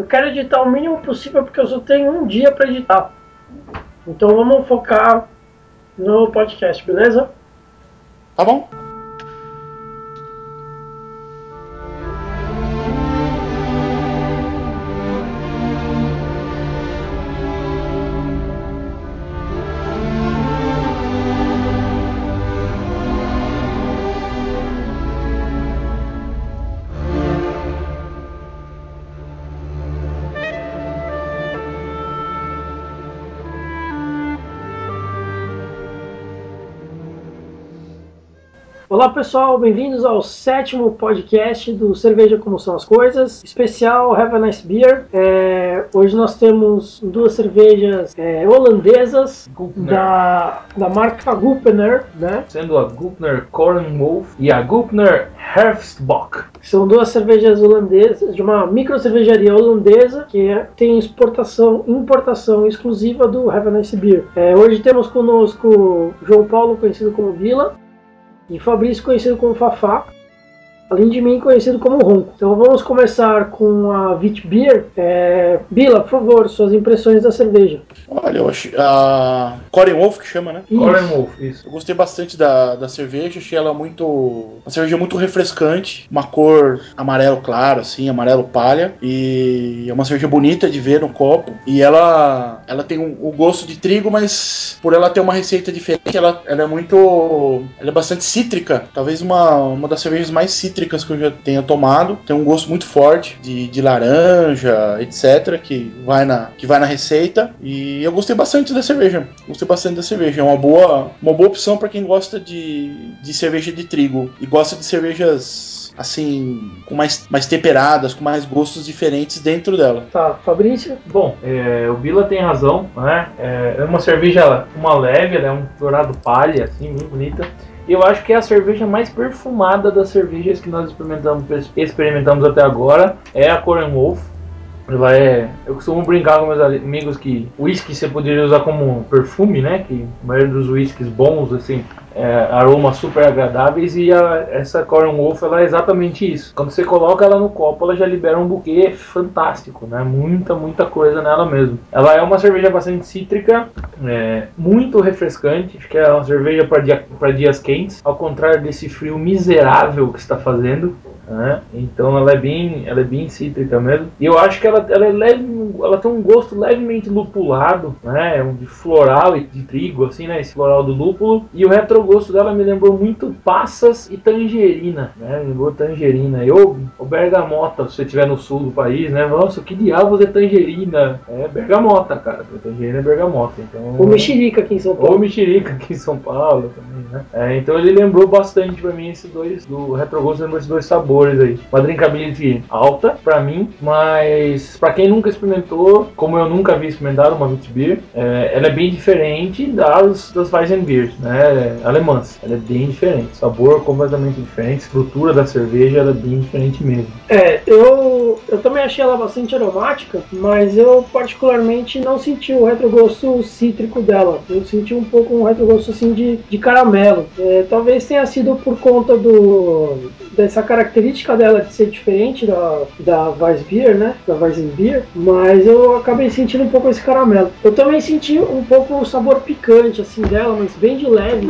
Eu quero editar o mínimo possível porque eu só tenho um dia para editar. Então vamos focar no podcast, beleza? Tá bom? Olá pessoal, bem-vindos ao sétimo podcast do Cerveja Como São as Coisas, especial Have a Nice Beer. É, hoje nós temos duas cervejas é, holandesas da, da marca Gupner, né? Sendo a Gupner Wolf e a Gupner Herfstbock. São duas cervejas holandesas, de uma micro cervejaria holandesa que é, tem exportação, importação exclusiva do Have a Nice Beer. É, hoje temos conosco João Paulo, conhecido como Vila e Fabrício conhecido como Fafá, além de mim conhecido como Ronco. Então vamos começar com a Vit Beer. É... Bila, por favor, suas impressões da cerveja. Olha, eu achei. A Coren Wolf que chama, né? Coren Wolf, isso. Eu gostei bastante da, da cerveja, achei ela muito. Uma cerveja muito refrescante, uma cor amarelo claro, assim, amarelo palha. E é uma cerveja bonita de ver no copo. E ela ela tem o um, um gosto de trigo, mas por ela ter uma receita diferente, ela, ela é muito. Ela é bastante cítrica. Talvez uma, uma das cervejas mais cítricas que eu já tenha tomado. Tem um gosto muito forte de, de laranja, etc. Que vai, na, que vai na receita. E eu gostei bastante da cerveja. Gostei bastante da cerveja. É uma boa, uma boa opção para quem gosta de, de cerveja de trigo e gosta de cervejas assim, com mais, mais temperadas, com mais gostos diferentes dentro dela. Tá, Fabrício? Bom, é, o Bila tem razão, né? É, é uma cerveja, uma leve, ela é um dourado palha, assim, muito bonita. Eu acho que é a cerveja mais perfumada das cervejas que nós experimentamos, experimentamos até agora. É a Coren Wolf. Ela é. Eu costumo brincar com meus amigos que whisky você poderia usar como perfume, né? Que a maioria dos whiskies bons, assim, é, aromas super agradáveis e a, essa Corn Wolf ela é exatamente isso. Quando você coloca ela no copo, ela já libera um buquê fantástico, né? Muita, muita coisa nela mesmo. Ela é uma cerveja bastante cítrica, é, muito refrescante. Acho que é uma cerveja para dia, dias quentes, ao contrário desse frio miserável que está fazendo. Né? Então ela é bem, ela é bem cítrica mesmo. E eu acho que ela, ela, é leve, ela tem um gosto levemente lupulado, né? Um de floral e de trigo, assim, né? Esse floral do lúpulo. E o retro o gosto dela me lembrou muito passas e tangerina, né? Me lembrou tangerina. Eu, o bergamota, se você estiver no sul do país, né? Nossa, que diabos é tangerina? É bergamota, cara. Tangerina é bergamota. Então, ou mexerica aqui em São Paulo. Ou mexerica aqui em São Paulo também, né? É, então ele lembrou bastante pra mim esses dois, do retrogosto, lembrou esses dois sabores aí. Uma drinkability alta pra mim, mas pra quem nunca experimentou, como eu nunca vi experimentar uma Witch Beer, é, ela é bem diferente das, das Weizen Beers, né? alemãs. Ela é bem diferente. Sabor completamente diferente. Estrutura da cerveja ela é bem diferente mesmo. É, eu, eu também achei ela bastante aromática, mas eu particularmente não senti o retrogosto cítrico dela. Eu senti um pouco um retrogosto assim de, de caramelo. É, talvez tenha sido por conta do dessa característica dela de ser diferente da, da Weissbier, né? Da Weizenbier, mas eu acabei sentindo um pouco esse caramelo. Eu também senti um pouco o sabor picante assim dela, mas bem de leve,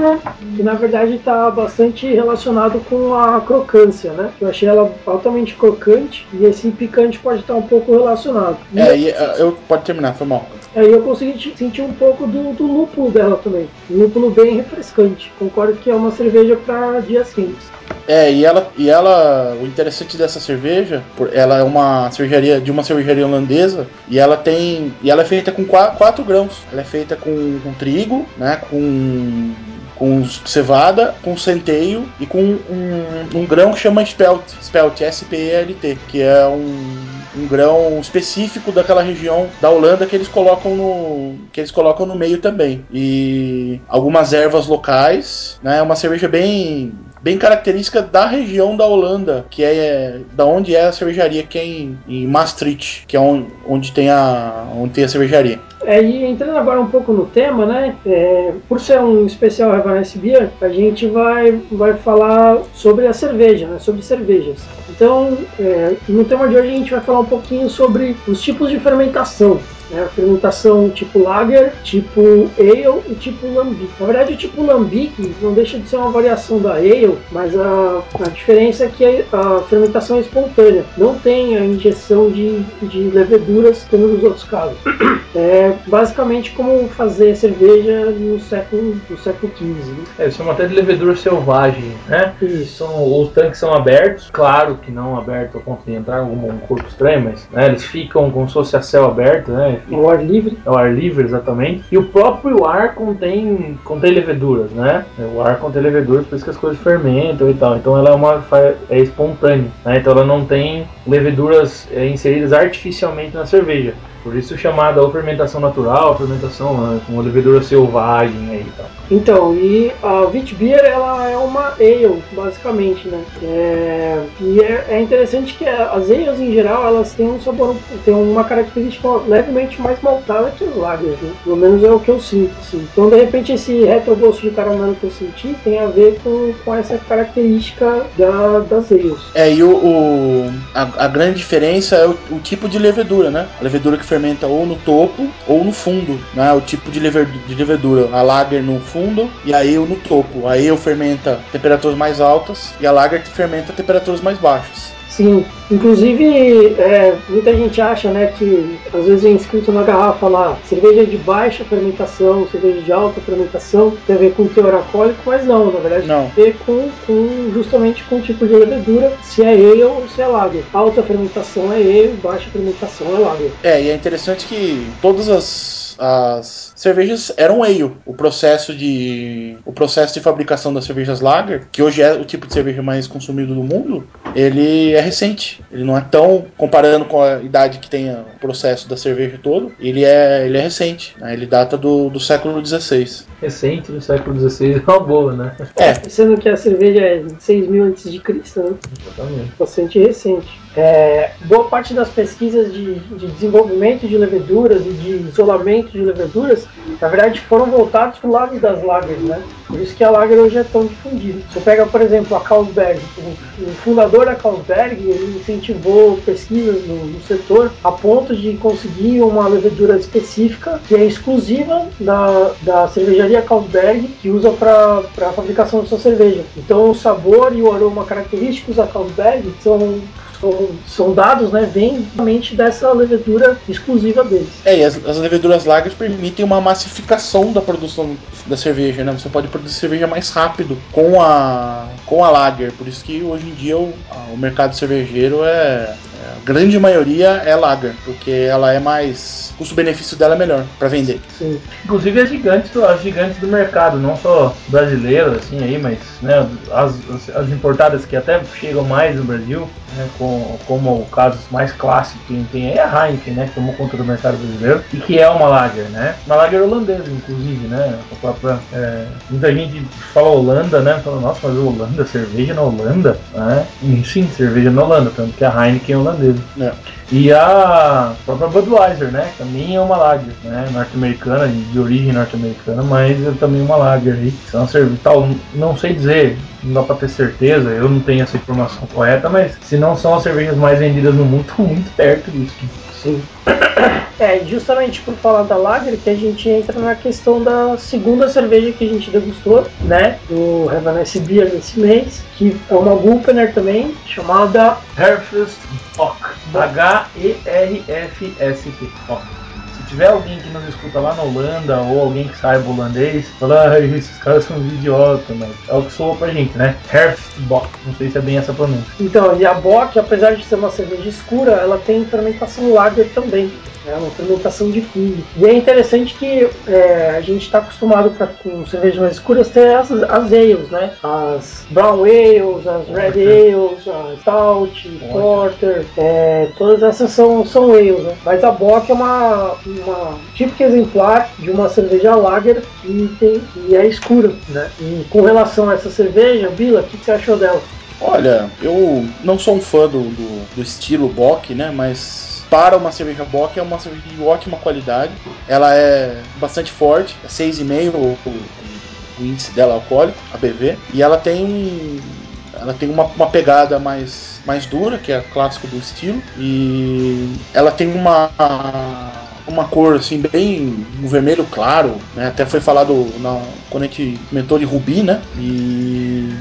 que na verdade está bastante relacionado com a crocância, né? Eu achei ela altamente crocante e esse picante pode estar um pouco relacionado. É, e, uh, eu pode terminar, foi mal. Aí eu consegui sentir um pouco do, do lúpulo dela também. Lúpulo bem refrescante. Concordo que é uma cerveja para dias quentes. É, e ela, e ela, o interessante dessa cerveja, ela é uma cervejaria de uma cervejaria holandesa e ela tem, e ela é feita com quatro, quatro grãos. Ela é feita com, com trigo, né, com com cevada, com centeio e com um, um grão que chama spelt, spelt, S-P-E-L-T, que é um, um grão específico daquela região da Holanda que eles colocam no que eles colocam no meio também e algumas ervas locais, né? É uma cerveja bem bem característica da região da Holanda, que é da onde é a cervejaria, que é em, em Maastricht, que é onde, onde, tem a onde tem a cervejaria. É, e entrando agora um pouco no tema, né? É, por ser um especial Revanesse Beer, a gente vai, vai falar sobre a cerveja, né? Sobre cervejas. Então, é, no tema de hoje a gente vai falar um pouquinho sobre os tipos de fermentação. Né? Fermentação tipo lager, tipo ale e tipo lambic. Na verdade, o tipo lambic não deixa de ser uma variação da ale, mas a, a diferença é que a, a fermentação é espontânea. Não tem a injeção de, de leveduras como nos outros casos. É basicamente como fazer cerveja no século, no século XV. Né? É, isso é até de levedura selvagem, né? Isso. São, os tanques são abertos, claro que não aberto ao ponto de entrar algum um corpo estranho, mas né, eles ficam como se fosse a céu aberto, né? O ar livre. É o ar livre, exatamente. E o próprio ar contém, contém leveduras, né? O ar contém leveduras, por isso que as coisas fermentam e tal. Então ela é uma é espontânea, né? Então ela não tem leveduras é, inseridas artificialmente na cerveja. Por isso chamada ou fermentação natural, fermentação né, com levedura selvagem aí e tal. Então, e a Witbier ela é uma ale, basicamente, né? É, e é, é, interessante que as ales em geral elas têm um sabor, têm uma característica levemente mais maltada que as lagers, né? Pelo menos é o que eu sinto, assim. Então, de repente, esse retrogosto de caramelo que eu senti tem a ver com, com essa característica da, das ales. É, e o, o a, a, grande diferença é o, o tipo de levedura, né? A levedura que fermenta ou no topo ou no fundo, né? O tipo de levedura, a lager no fundo e aí eu no topo. Aí eu fermenta temperaturas mais altas e a lager fermenta temperaturas mais baixas. Sim, inclusive é, muita gente acha né, que às vezes é escrito na garrafa lá cerveja de baixa fermentação, cerveja de alta fermentação, tem a ver com teor alcoólico, mas não, na verdade não. tem a ver com, com, justamente com o tipo de levedura, se é ale ou se é lager. Alta fermentação é ale, baixa fermentação é lager. É, e é interessante que todas as as cervejas eram ale. O processo de o processo de fabricação das cervejas lager, que hoje é o tipo de cerveja mais consumido do mundo, ele é recente. Ele não é tão comparando com a idade que tem o processo da cerveja todo, ele é ele é recente. Né? Ele data do, do século XVI. Recente do século XVI é uma boa, né? É. Sendo que a cerveja é 6 mil antes de Cristo, né? Exatamente. Bastante recente. É, boa parte das pesquisas de, de, desenvolvimento de leveduras e de isolamento de leveduras, na verdade, foram voltados para o lado das lagers, né? Por isso que a lager hoje é tão difundida. Você pega, por exemplo, a Carlsberg. O, o fundador da Carlsberg, ele incentivou pesquisas no, no, setor a ponto de conseguir uma levedura específica que é exclusiva da, da cervejaria Carlsberg, que usa para a fabricação da sua cerveja. Então, o sabor e o aroma característicos da Carlsberg são são, dados, né, vêm realmente dessa levedura exclusiva deles. É, e as, as leveduras lagers permitem uma massificação da produção da cerveja, né? Você pode produzir cerveja mais rápido com a com a lager, por isso que hoje em dia o, o mercado cervejeiro é a grande maioria é lager, porque ela é mais custo-benefício dela é melhor para vender. Sim. Inclusive as gigantes, do, as gigantes do mercado, não só brasileiras assim aí, mas né, as, as, as importadas que até chegam mais no Brasil, né, com, como o caso mais clássico que tem aí é a Heineken, né, que tomou conta do mercado brasileiro e que é uma lager, né, uma lager holandesa inclusive, né, própria, é, muita gente fala Holanda, né, fala nossa, mas Holanda, cerveja na Holanda, né, e sim, cerveja na Holanda, tanto que a Heineken é holandesa. É. E a própria Budweiser, né? Também é uma lager, né? Norte-americana, de origem norte-americana, mas é também uma lager aí. São tal, não sei dizer, não dá pra ter certeza, eu não tenho essa informação correta, mas se não são as cervejas mais vendidas no mundo, estão muito perto disso. Sim. É, justamente por falar da Lager que a gente entra na questão da segunda cerveja que a gente degustou, né? Do Revanesse Beer nesse mês, que é uma Gulpener também, chamada Herfst Bock. H-E-R-F-S-T. Se tiver alguém que nos escuta lá na Holanda ou alguém que saiba holandês, fala, ah, esses caras são idiotas, mas é o que soa pra gente, né? Herfstbock, não sei se é bem essa pronúncia. Então, e a Bock, apesar de ser uma cerveja escura, ela tem fermentação lager também é uma fermentação de fundo. E é interessante que é, a gente está acostumado pra, com cervejas mais escuras ter as, as ales, né? As brown ales, as red ales, a stout, porter, é, todas essas são, são ales, né? Mas a Bock é uma, uma típica exemplar de uma cerveja lager que, tem, é escura, né? E com relação a essa cerveja, Bila, o que, que você achou dela? Olha, eu não sou um fã do, do, do estilo Bock, né? Mas para uma cerveja Bock é uma cerveja de ótima qualidade. Ela é bastante forte, é 6,5 o, o, índice dela alcoólico, a BV, e ela tem ela tem uma, uma pegada mais, mais dura, que é clássico do estilo, e ela tem uma uma cor assim bem um vermelho claro, né? Até foi falado na, quando a gente comentou de rubi, né? E,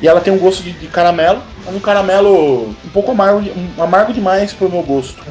e ela tem um gosto de, de caramelo, um caramelo um pouco amargo, um, amargo demais pro meu gosto.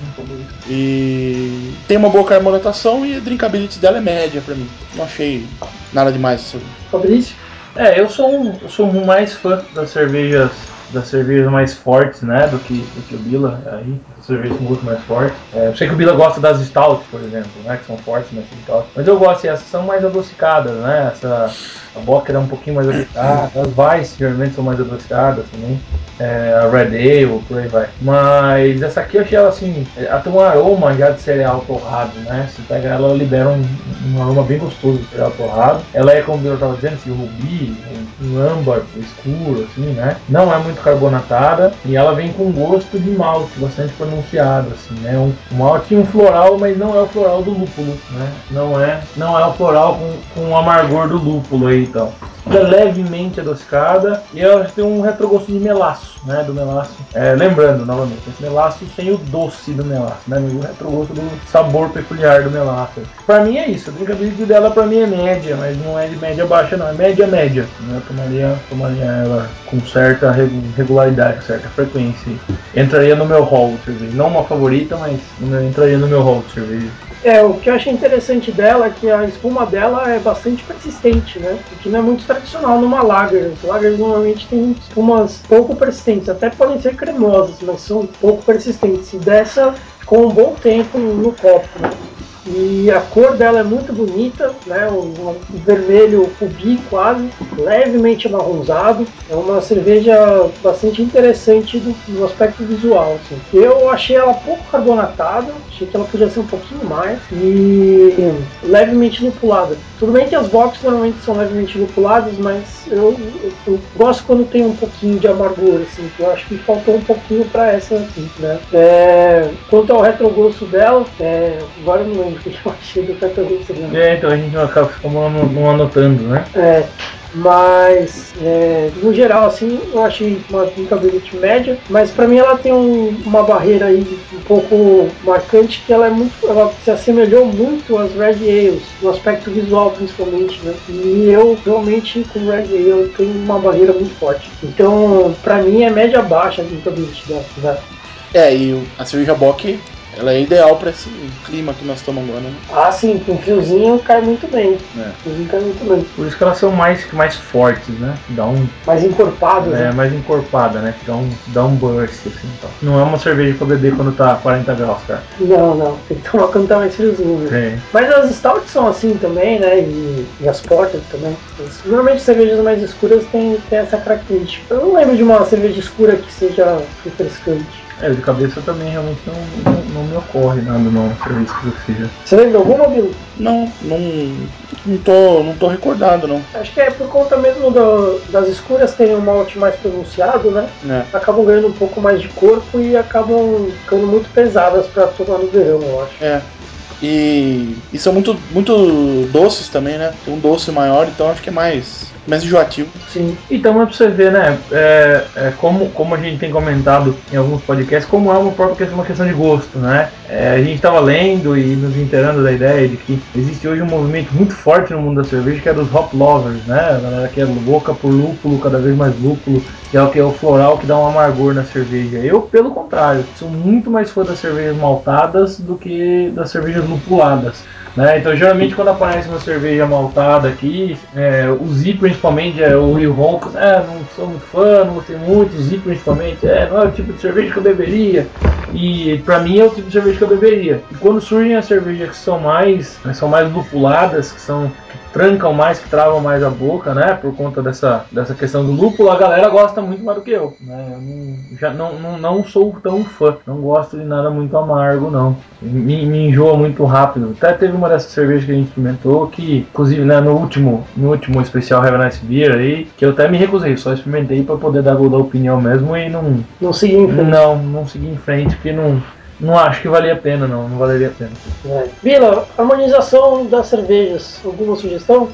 E tem uma boa carbonatação e a drinkability dela é média para mim. Não achei nada demais. Assim. Fabrício? É, eu sou um, eu sou mais fã das cervejas das cervejas mais fortes, né, do que, do que o Bila aí, cervejas muito mais fortes. É, eu sei que o Bila gosta das Stout, por exemplo, né, que são fortes nessa Stout, mas eu gosto, essas são mais adocicadas, né, essa, a Bocker é um pouquinho mais adocicada, as Weiss geralmente são mais adocicadas também, é, a Red Ale, por aí vai. Mas essa aqui eu achei ela assim, ela tem um aroma já de cereal torrado, né, se pega ela, libera um, um aroma bem gostoso de cereal torrado. Ela é, como eu estava dizendo, assim, rubi, um âmbar escuro, assim, né, não é muito carbonatada e ela vem com gosto de malte, bastante pronunciado, assim, né? Um, malte um floral, mas não é o floral do lúpulo, né? Não é, não é o floral com, com o amargor do lúpulo aí, então é levemente adocicada e ela tem um retrogosto de melaço, né? Do melaço. É, lembrando, novamente, esse melaço sem o doce do melaço, né? O retrogosto do sabor peculiar do melaço. Pra mim é isso, a drinkability dela pra mim é média, mas não é de média baixa, não, é média média. Né? Eu tomaria, tomaria ela com certa regularidade, certa frequência. Entraria no meu hall de cerveja. Não uma favorita, mas entraria no meu hall de cerveja. É, o que eu achei interessante dela é que a espuma dela é bastante persistente, né? O que não é muito tradicional numa lager. Lagers normalmente têm espumas pouco persistentes, até podem ser cremosas, mas são pouco persistentes. E dessa ficou um bom tempo no copo, né? E a cor dela é muito bonita, né? Um, um vermelho rubi quase, levemente amarronzado. É uma cerveja bastante interessante do, aspecto visual. Assim. Eu achei ela pouco carbonatada, achei que ela podia ser um pouquinho mais e levemente lupulada. Tudo bem que as boxes normalmente são levemente lupuladas, mas eu, eu, eu, gosto quando tem um pouquinho de amargura, assim. Eu acho que faltou um pouquinho para essa aqui, né? É, quanto ao retrogosto dela, é, agora eu não lembro que eu achei do retrogosto dela. É, então a gente acaba não, não anotando, né? É. Mas, é, no geral, assim, eu achei uma drinkability média. Mas para mim ela tem um, uma barreira aí um pouco marcante que ela é muito, ela se assemelhou muito às Red Ales, no aspecto visual principalmente, né? E eu realmente com Red Ale tenho uma barreira muito forte. Então, para mim é média baixa a drinkability dela. É, e a cerveja Bock ela é ideal para esse clima que nós estamos agora, né? Ah, sim, com fiozinho cai muito bem. É. Fiozinho cai muito bem. Por isso que elas são mais, mais fortes, né? Dá um. Mais encorpadas, é, né? mais encorpada, né? Dá um, dá um burst, assim. Então. Não é uma cerveja pra beber quando tá 40 graus, cara. Não, não. Tem que tomar quando tá mais friozinho. Né? Mas as stouts são assim também, né? E, e as portas também. Normalmente cervejas mais escuras têm, têm essa característica. Eu não lembro de uma cerveja escura que seja refrescante. É, de cabeça também realmente não, não, não me ocorre nada não serviço que seja. Você lembra alguma, Bill? Não, não, não tô, não tô recordado não. Acho que é por conta mesmo do, das escuras terem um malte mais pronunciado, né? É. Acabam ganhando um pouco mais de corpo e acabam ficando muito pesadas para tomar no verão, eu acho. É. E, e são muito, muito doces também, né? Tem um doce maior, então acho que é mais mais enjoativo. Sim. Então é pra você ver, né? É, é, como, como a gente tem comentado em alguns podcasts, como é uma própria questão, uma questão de gosto, né? É, a gente estava lendo e nos inteirando da ideia de que existe hoje um movimento muito forte no mundo da cerveja que é dos hop lovers, né? A galera que é louca por lúpulo, cada vez mais lúpulo, que é o que é o floral que dá um amargor na cerveja. Eu, pelo contrário, sou muito mais fã das cervejas maltadas do que das cervejas lupuladas. Né? Então, geralmente, quando aparece uma cerveja maltada aqui, é, o Z principalmente, é, o Rio Ronco, é, não sou muito fã, não gostei muito, o Z principalmente, é, não é o tipo de cerveja que eu beberia. E para mim é o tipo de cerveja que eu beberia. E quando surgem as cervejas que são mais, né, são mais lupuladas, que são trancam mais, que travam mais a boca, né? Por conta dessa, dessa questão do lúpulo, a galera gosta muito mais do que eu. Né? Eu não, já não, não, não sou tão fã, não gosto de nada muito amargo, não. Me, me enjoa muito rápido. Até teve uma dessas cervejas que a gente experimentou que, inclusive, né, no último, no último especial Have a Nice Beer aí, que eu até me recusei, só experimentei para poder dar a opinião mesmo e não. Não segui em frente. Não, não segui em frente, porque não Não acho que valia a pena, não. Não valeria a pena. É. Vila, harmonização das cervejas. Alguma sugestão?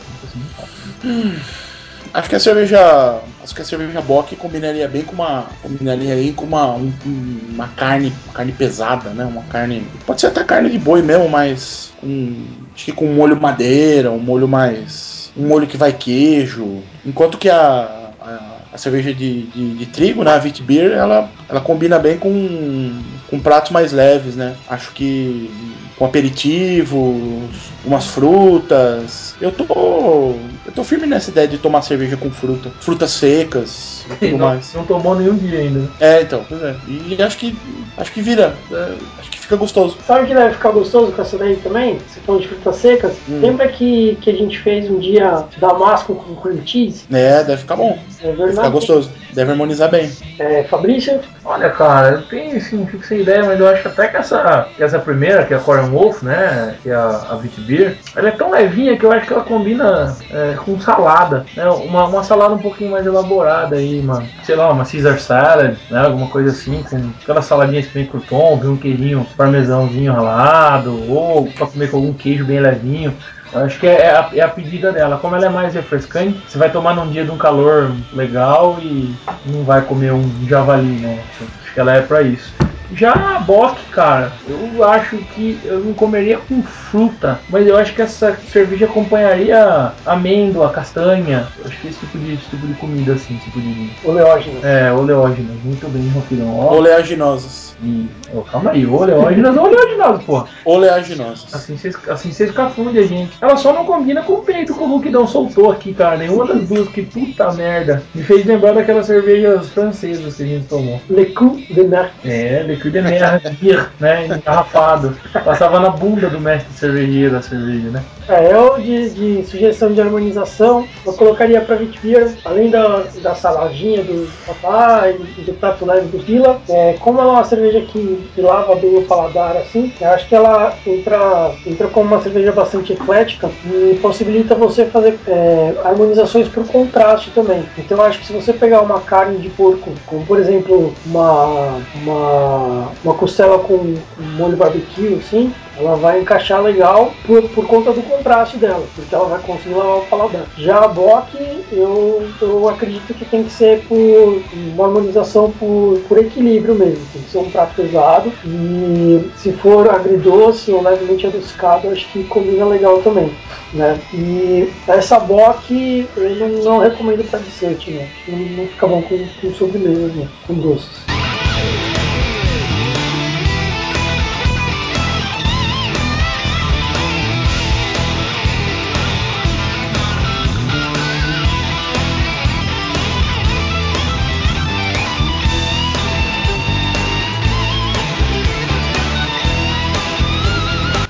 Acho que a cerveja. Acho que a cerveja Bock combinaria bem com uma. Combinaria aí com uma, um- uma carne. Uma carne pesada, né? Uma carne. Pode ser até carne de boi mesmo, mas. Com, acho que com um molho madeira, um molho mais. Um molho que vai queijo. Enquanto que a. a cerveja de, de, de trigo, né, a Beer, ela, ela combina bem com, com pratos mais leves, né? Acho que com aperitivos, umas frutas. Eu tô eu tô firme nessa ideia de tomar cerveja com fruta, frutas secas e tudo não, mais. não tomou nenhum dia ainda. né? É, então, pois é. E acho que acho que vira, é, acho que fica gostoso. Sabe que deve ficar gostoso com essa daí também? Você falou de frutas secas. Hum. Lembra que, que a gente fez um dia damasco com cream cheese? É, deve ficar bom. É Deve verdade. ficar gostoso. Deve harmonizar bem. É, Fabrício? Olha, cara, eu tenho assim, não fico sem ideia, mas eu acho até que essa, que essa primeira, que é a Corn Wolf, né? Que é a, a Wheat Beer, ela é tão levinha que eu acho que ela combina é, com salada, né? Uma, uma salada um pouquinho mais elaborada aí, mano. Sei lá, uma Caesar salad, né? Alguma coisa assim, com aquelas saladinhas que vem crouton, vem um queijinho parmesãozinho ralado, ou pra comer com algum queijo bem levinho. Acho que é a, é a pedida dela. Como ela é mais refrescante, você vai tomar num dia de um calor legal e não vai comer um javali, né? Acho que ela é pra isso. Já a Bock, cara, eu acho que eu não comeria com fruta, mas eu acho que essa cerveja acompanharia amêndoa, castanha. Eu acho que esse tipo de, esse tipo de comida, assim, tipo de. Oleógenas. É, oleógenas. Muito bem, Rafirão. Oleaginosas. e, ó, calma aí, oleógenas ou oleaginosas, porra. Oleaginosas. Assim vocês assim vocês confundem a gente. Ela só não combina com o peito que o Hulkdão soltou aqui, cara. Nenhuma das duas, que puta merda. Me fez lembrar daquelas cervejas francesas que a gente tomou. Le coup de mer. É, Le Cru de Mer, beer, né? Engarrafado. Passava na bunda do mestre cervejeiro a cerveja, né? É, eu de, de sugestão de harmonização, eu colocaria pra Vitbeer, além da, da saladinha do papai e do prato leve do Vila, é, como ela é uma cerveja que, que lava bem o paladar assim, eu acho que ela entra, entra como uma cerveja bastante eclética e possibilita você fazer é, harmonizações por contraste também. Então eu acho que se você pegar uma carne de porco, como por exemplo uma, uma, uma costela com um molho barbecue, assim, ela vai encaixar legal por, por conta do contraste dela, porque ela vai conseguir lavar o paladar. Já a Bock, eu, eu acredito que tem que ser por uma harmonização por, por equilíbrio mesmo. Tem que ser um prato pesado e se for agridoce ou levemente adocicado, acho que combina legal também. Né? E essa Bock eu não, não recomendo para dessert, né? Não, não fica bom com, com sobremesas, né? com doces.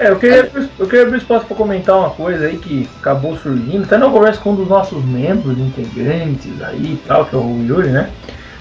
É, eu queria, eu queria abrir espaço para comentar uma coisa aí que acabou surgindo, até na conversa com um dos nossos membros, integrantes aí e tal, que é o Yuri, né?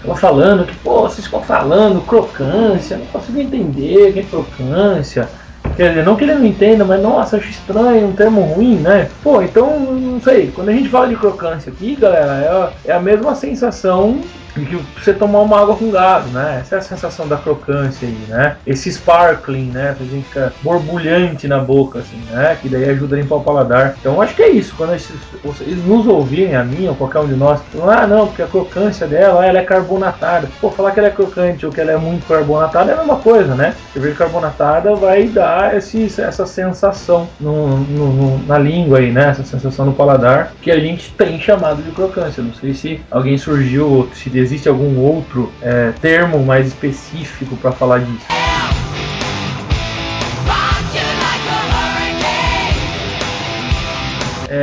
Tava falando que, pô, vocês ficam falando crocância, não consigo entender o que é crocância. Quer dizer, não que ele não entenda, mas nossa, acho estranho, um termo ruim, né? Pô, então, não sei, quando a gente fala de crocância aqui, galera, é a, é a mesma sensação de que você tomar uma água com gás, né? Essa é a sensação da crocância aí, né? Esse sparkling, né? Que fica borbulhante na boca, assim, né? Que daí ajuda a limpar o paladar. Então acho que é isso. Quando esses- vocês nos ouvirem, a mim ou qualquer um de nós, ah, não, porque a crocância dela, ela é carbonatada. Pô, falar que ela é crocante ou que ela é muito carbonatada é a mesma coisa, né? Cerveja carbonatada vai dar esse, essa sensação no, no- no- na língua aí, né? Essa sensação no paladar que a gente tem chamado de crocância. Não sei se alguém surgiu, ou se existe algum outro é, termo mais específico para falar disso.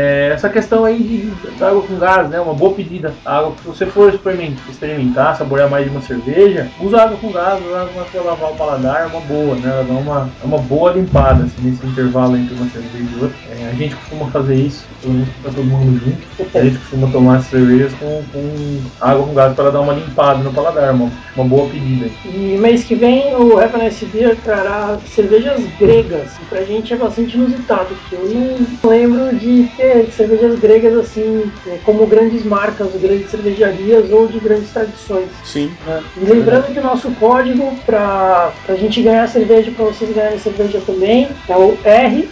É, essa questão aí de, água com gás, né? Uma boa pedida. A água, se você for experimentar, saborear mais de uma cerveja, usa água com gás, usa água para lavar o paladar, é uma boa, né? Ela dá uma, é uma boa limpada assim, nesse intervalo entre uma cerveja e outra. É, a gente costuma fazer isso, pelo menos pra todo mundo junto. A gente costuma tomar as cervejas com, com água com gás para dar uma limpada no paladar, uma, uma boa pedida. E mês que vem o Happiness Beer trará cervejas gregas. E pra gente é bastante inusitado, porque eu não lembro de ter cerveja cervejas gregas assim, é, como grandes marcas, grandes cervejarias ou de grandes tradições. Sim. né? E lembrando que o nosso código para a gente ganhar cerveja, para vocês ganharem cerveja também, é o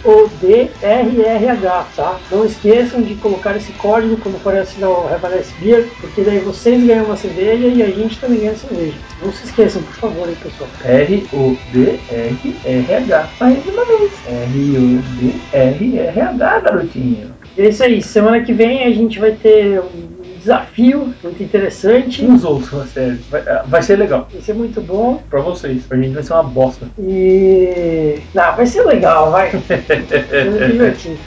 RODRRH, tá? Não esqueçam de colocar esse código quando for assinar o Revalece Beer, porque daí vocês ganham uma cerveja e a gente também ganha cerveja. Não se esqueçam, por favor, hein, pessoal. R-O-D-R-R-H. Mais uma vez. R-O-D-R-R-H, garotinho. É isso aí, semana que vem a gente vai ter um desafio muito interessante. Uns outros, na série. Vai, vai ser legal. Vai ser muito bom. Pra vocês. Pra gente vai ser uma bosta. E. Não, vai ser legal, vai. Vai ser divertido.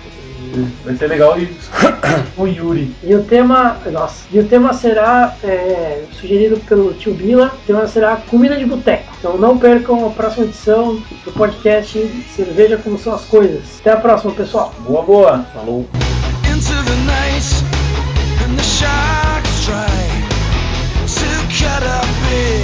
Vai ser legal e o Yuri. E o tema. Nossa. E o tema será é, sugerido pelo tio Bila. O tema será comida de boteco. Então não percam a próxima edição do podcast Cerveja Como São as Coisas. Até a próxima, pessoal. Boa, boa. Falou. Into the night and the sharks try to cut a big,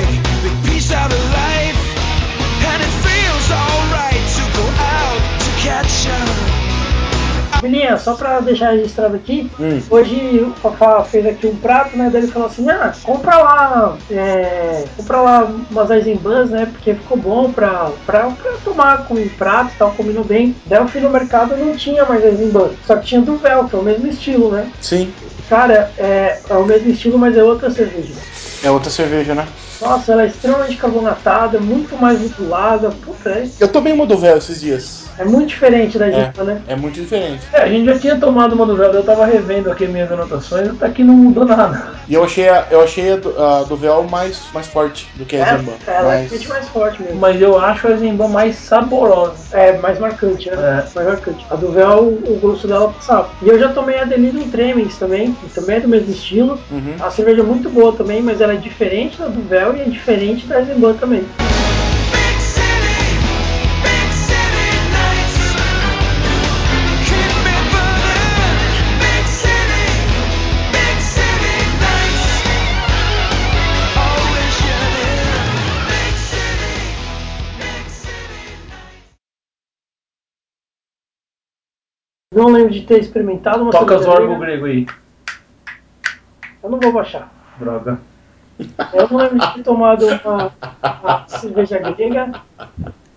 Bilinha, só pra deixar registrado aqui, Hum. hoje o Fafá fez aqui um prato, né? Daí ele falou assim, ah, compra lá, é, compra lá umas Eisenbahns, né? Porque ficou bom pra, pra, pra tomar com prato e tal, combinou bem. Daí eu fui no mercado e não tinha mais Eisenbahn, só que tinha Duvel, que é o mesmo estilo, né? Sim. Cara, é, é o mesmo estilo, mas é outra cerveja. É outra cerveja, né? Nossa, ela é extremamente carbonatada, muito mais rotulada, puta, é, Eu tomei uma do véu esses dias. é muito diferente da Eisenbahn, né? É muito diferente. É, a gente já tinha tomado uma do Velda, eu tava revendo aqui minhas anotações, até que não mudou nada. E eu achei a, eu achei a do, a do véu mais, mais forte do que a É, Zemba. ela é Mas- realmente mais forte mesmo. Mas eu acho a Zemban mais saborosa. É, mais marcante, né? É. Mais marcante. A do véu, o gosto dela passava. E eu já tomei a Delirium Tremens também, que também é do mesmo estilo. Uhum. A cerveja é muito boa também, mas ela é diferente da do véu e é diferente da Eisenbahn também. Não lembro de ter experimentado uma Toca cerveja Zorbo grega. grego aí. Eu não vou baixar. Droga. Eu não lembro de ter tomado uma, uma cerveja grega